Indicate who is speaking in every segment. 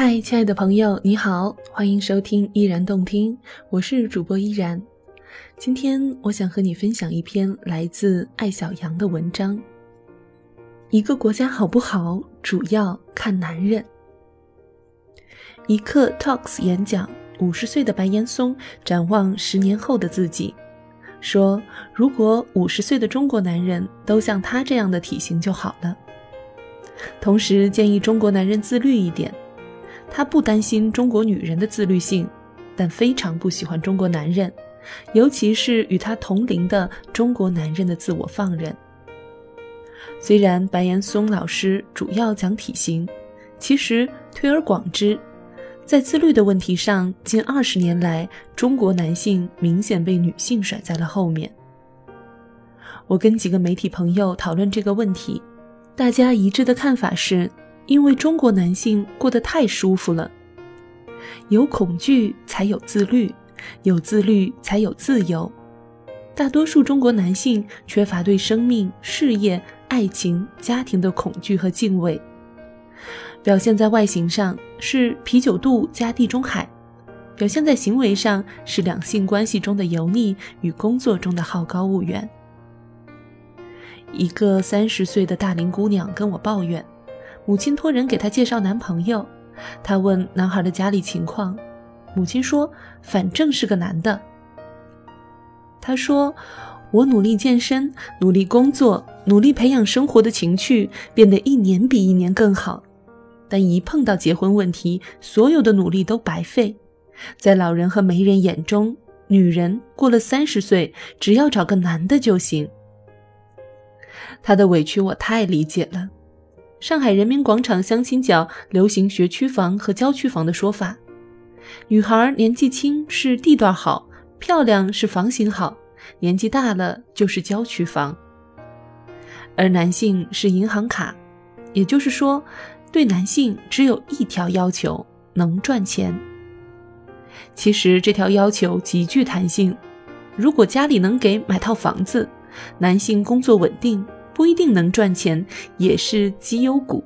Speaker 1: 嗨，亲爱的朋友，你好，欢迎收听依然动听，我是主播依然。今天我想和你分享一篇来自艾小羊的文章。一个国家好不好，主要看男人。一刻 Talks 演讲，五十岁的白岩松展望十年后的自己，说：“如果五十岁的中国男人都像他这样的体型就好了。”同时建议中国男人自律一点。他不担心中国女人的自律性，但非常不喜欢中国男人，尤其是与他同龄的中国男人的自我放任。虽然白岩松老师主要讲体型，其实推而广之，在自律的问题上，近二十年来，中国男性明显被女性甩在了后面。我跟几个媒体朋友讨论这个问题，大家一致的看法是。因为中国男性过得太舒服了，有恐惧才有自律，有自律才有自由。大多数中国男性缺乏对生命、事业、爱情、家庭的恐惧和敬畏，表现在外形上是啤酒肚加地中海，表现在行为上是两性关系中的油腻与工作中的好高骛远。一个三十岁的大龄姑娘跟我抱怨。母亲托人给她介绍男朋友，她问男孩的家里情况，母亲说：“反正是个男的。”他说：“我努力健身，努力工作，努力培养生活的情趣，变得一年比一年更好。但一碰到结婚问题，所有的努力都白费。在老人和媒人眼中，女人过了三十岁，只要找个男的就行。”他的委屈我太理解了。上海人民广场相亲角流行学区房和郊区房的说法，女孩年纪轻是地段好，漂亮是房型好，年纪大了就是郊区房。而男性是银行卡，也就是说，对男性只有一条要求：能赚钱。其实这条要求极具弹性，如果家里能给买套房子，男性工作稳定。不一定能赚钱，也是绩优股。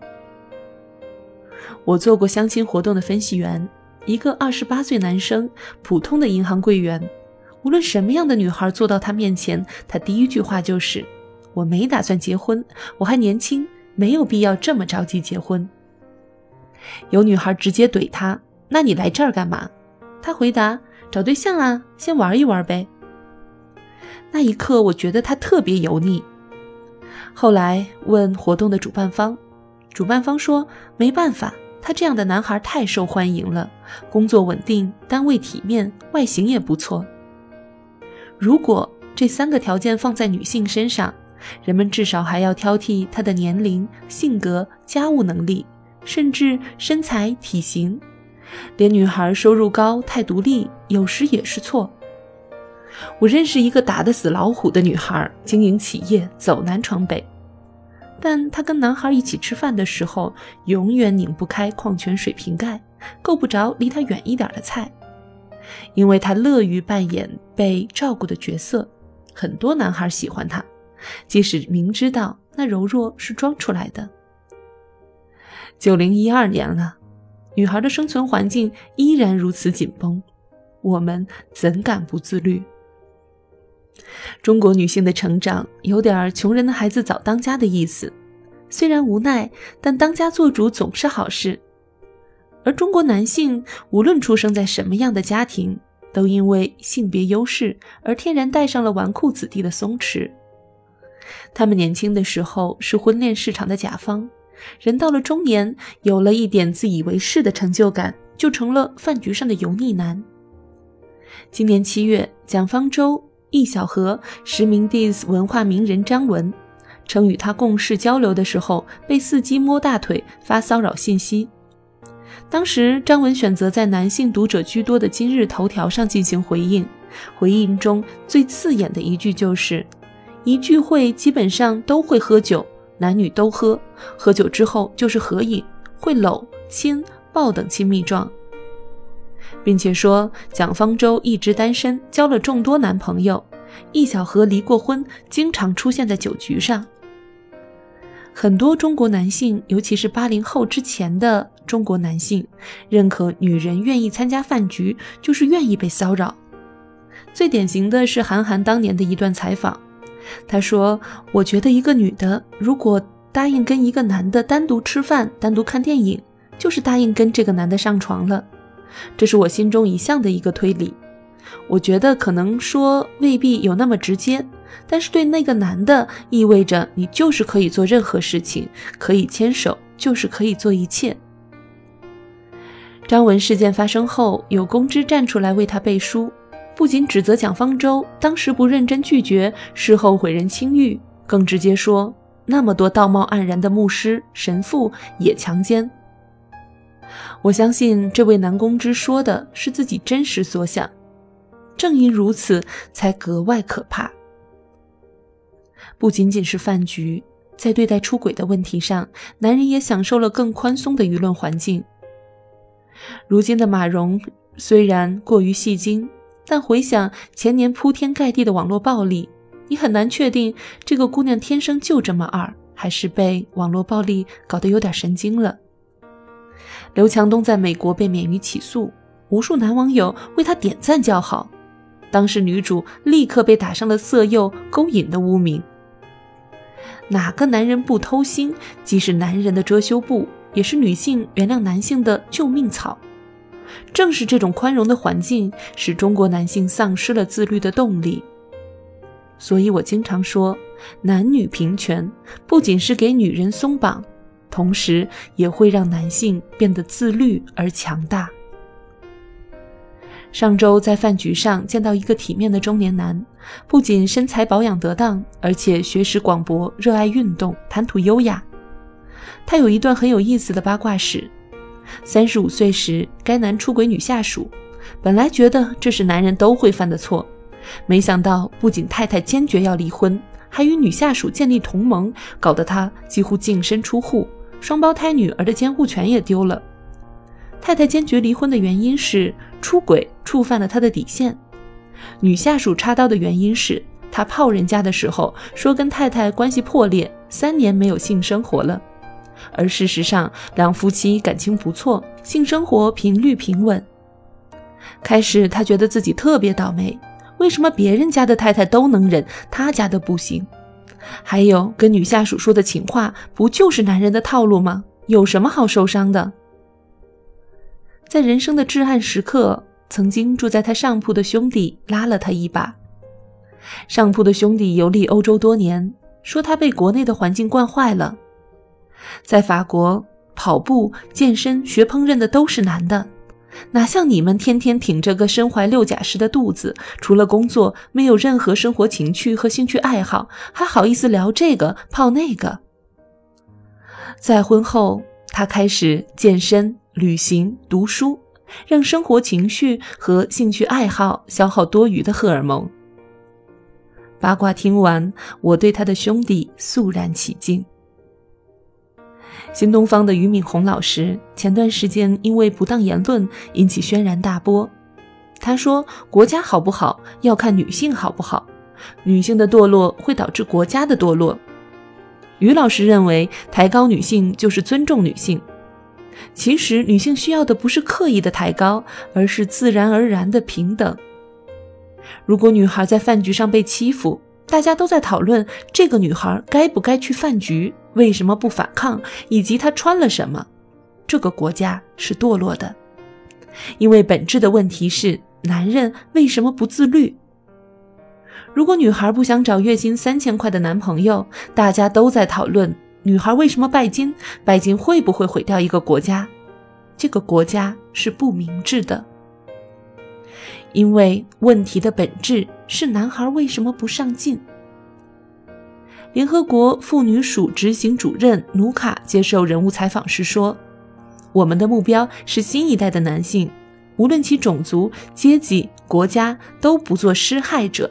Speaker 1: 我做过相亲活动的分析员，一个二十八岁男生，普通的银行柜员。无论什么样的女孩坐到他面前，他第一句话就是：“我没打算结婚，我还年轻，没有必要这么着急结婚。”有女孩直接怼他：“那你来这儿干嘛？”他回答：“找对象啊，先玩一玩呗。”那一刻，我觉得他特别油腻。后来问活动的主办方，主办方说没办法，他这样的男孩太受欢迎了，工作稳定，单位体面，外形也不错。如果这三个条件放在女性身上，人们至少还要挑剔她的年龄、性格、家务能力，甚至身材、体型。连女孩收入高、太独立，有时也是错。我认识一个打得死老虎的女孩，经营企业走南闯北，但她跟男孩一起吃饭的时候，永远拧不开矿泉水瓶盖，够不着离他远一点的菜，因为她乐于扮演被照顾的角色，很多男孩喜欢她，即使明知道那柔弱是装出来的。九零一二年了，女孩的生存环境依然如此紧绷，我们怎敢不自律？中国女性的成长有点穷人的孩子早当家的意思，虽然无奈，但当家做主总是好事。而中国男性无论出生在什么样的家庭，都因为性别优势而天然带上了纨绔子弟的松弛。他们年轻的时候是婚恋市场的甲方，人到了中年，有了一点自以为是的成就感，就成了饭局上的油腻男。今年七月，蒋方舟。易小荷实名 diss 文化名人张文，称与他共事交流的时候被伺机摸大腿发骚扰信息。当时张文选择在男性读者居多的今日头条上进行回应，回应中最刺眼的一句就是：“一聚会基本上都会喝酒，男女都喝，喝酒之后就是合影，会搂、亲、抱等亲密状。”并且说蒋方舟一直单身，交了众多男朋友。易小荷离过婚，经常出现在酒局上。很多中国男性，尤其是八零后之前的中国男性认可女人愿意参加饭局就是愿意被骚扰。最典型的是韩寒当年的一段采访，他说：“我觉得一个女的如果答应跟一个男的单独吃饭、单独看电影，就是答应跟这个男的上床了。这是我心中一向的一个推理。我觉得可能说未必有那么直接，但是对那个男的意味着你就是可以做任何事情，可以牵手，就是可以做一切。”张文事件发生后，有公知站出来为他背书。不仅指责蒋方舟当时不认真拒绝，事后毁人清誉，更直接说那么多道貌岸然的牧师、神父也强奸。我相信这位男公知说的是自己真实所想，正因如此才格外可怕。不仅仅是饭局，在对待出轨的问题上，男人也享受了更宽松的舆论环境。如今的马蓉虽然过于戏精。但回想前年铺天盖地的网络暴力，你很难确定这个姑娘天生就这么二，还是被网络暴力搞得有点神经了。刘强东在美国被免于起诉，无数男网友为他点赞叫好，当时女主立刻被打上了色诱、勾引的污名。哪个男人不偷腥，既是男人的遮羞布，也是女性原谅男性的救命草。正是这种宽容的环境，使中国男性丧失了自律的动力。所以我经常说，男女平权不仅是给女人松绑，同时也会让男性变得自律而强大。上周在饭局上见到一个体面的中年男，不仅身材保养得当，而且学识广博，热爱运动，谈吐优雅。他有一段很有意思的八卦史。三十五岁时，该男出轨女下属，本来觉得这是男人都会犯的错，没想到不仅太太坚决要离婚，还与女下属建立同盟，搞得他几乎净身出户，双胞胎女儿的监护权也丢了。太太坚决离婚的原因是出轨触犯了他的底线，女下属插刀的原因是他泡人家的时候说跟太太关系破裂，三年没有性生活了。而事实上，两夫妻感情不错，性生活频率平稳。开始他觉得自己特别倒霉，为什么别人家的太太都能忍，他家的不行？还有跟女下属说的情话，不就是男人的套路吗？有什么好受伤的？在人生的至暗时刻，曾经住在他上铺的兄弟拉了他一把。上铺的兄弟游历欧洲多年，说他被国内的环境惯坏了。在法国跑步、健身、学烹饪的都是男的，哪像你们天天挺着个身怀六甲师的肚子，除了工作没有任何生活情趣和兴趣爱好，还好意思聊这个泡那个。再婚后，他开始健身、旅行、读书，让生活情绪和兴趣爱好消耗多余的荷尔蒙。八卦听完，我对他的兄弟肃然起敬。新东方的俞敏洪老师前段时间因为不当言论引起轩然大波。他说：“国家好不好要看女性好不好，女性的堕落会导致国家的堕落。”于老师认为，抬高女性就是尊重女性。其实，女性需要的不是刻意的抬高，而是自然而然的平等。如果女孩在饭局上被欺负，大家都在讨论这个女孩该不该去饭局。为什么不反抗？以及她穿了什么？这个国家是堕落的，因为本质的问题是男人为什么不自律？如果女孩不想找月薪三千块的男朋友，大家都在讨论女孩为什么拜金？拜金会不会毁掉一个国家？这个国家是不明智的，因为问题的本质是男孩为什么不上进？联合国妇女署执行主任努卡接受人物采访时说：“我们的目标是新一代的男性，无论其种族、阶级、国家，都不做施害者。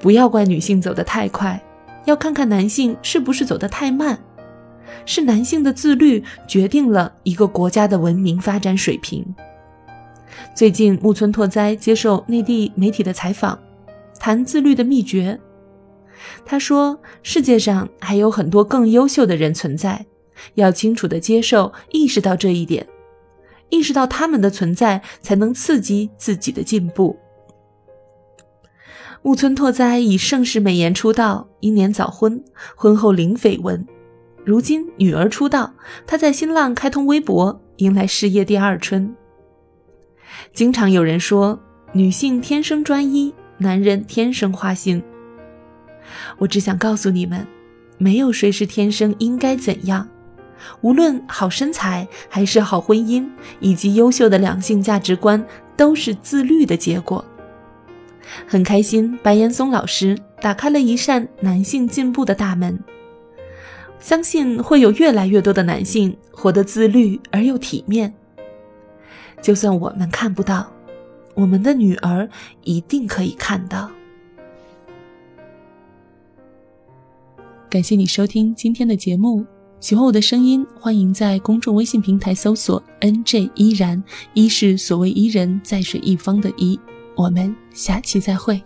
Speaker 1: 不要怪女性走得太快，要看看男性是不是走得太慢。是男性的自律决定了一个国家的文明发展水平。”最近，木村拓哉接受内地媒体的采访，谈自律的秘诀。他说：“世界上还有很多更优秀的人存在，要清楚的接受、意识到这一点，意识到他们的存在，才能刺激自己的进步。木村拓哉以盛世美颜出道，英年早婚，婚后零绯闻。如今女儿出道，他在新浪开通微博，迎来事业第二春。经常有人说，女性天生专一，男人天生花心。我只想告诉你们，没有谁是天生应该怎样。无论好身材，还是好婚姻，以及优秀的两性价值观，都是自律的结果。很开心，白岩松老师打开了一扇男性进步的大门。相信会有越来越多的男性活得自律而又体面。就算我们看不到，我们的女儿一定可以看到。感谢你收听今天的节目，喜欢我的声音，欢迎在公众微信平台搜索 “nj 依然”，一是所谓伊人，在水一方的伊。我们下期再会。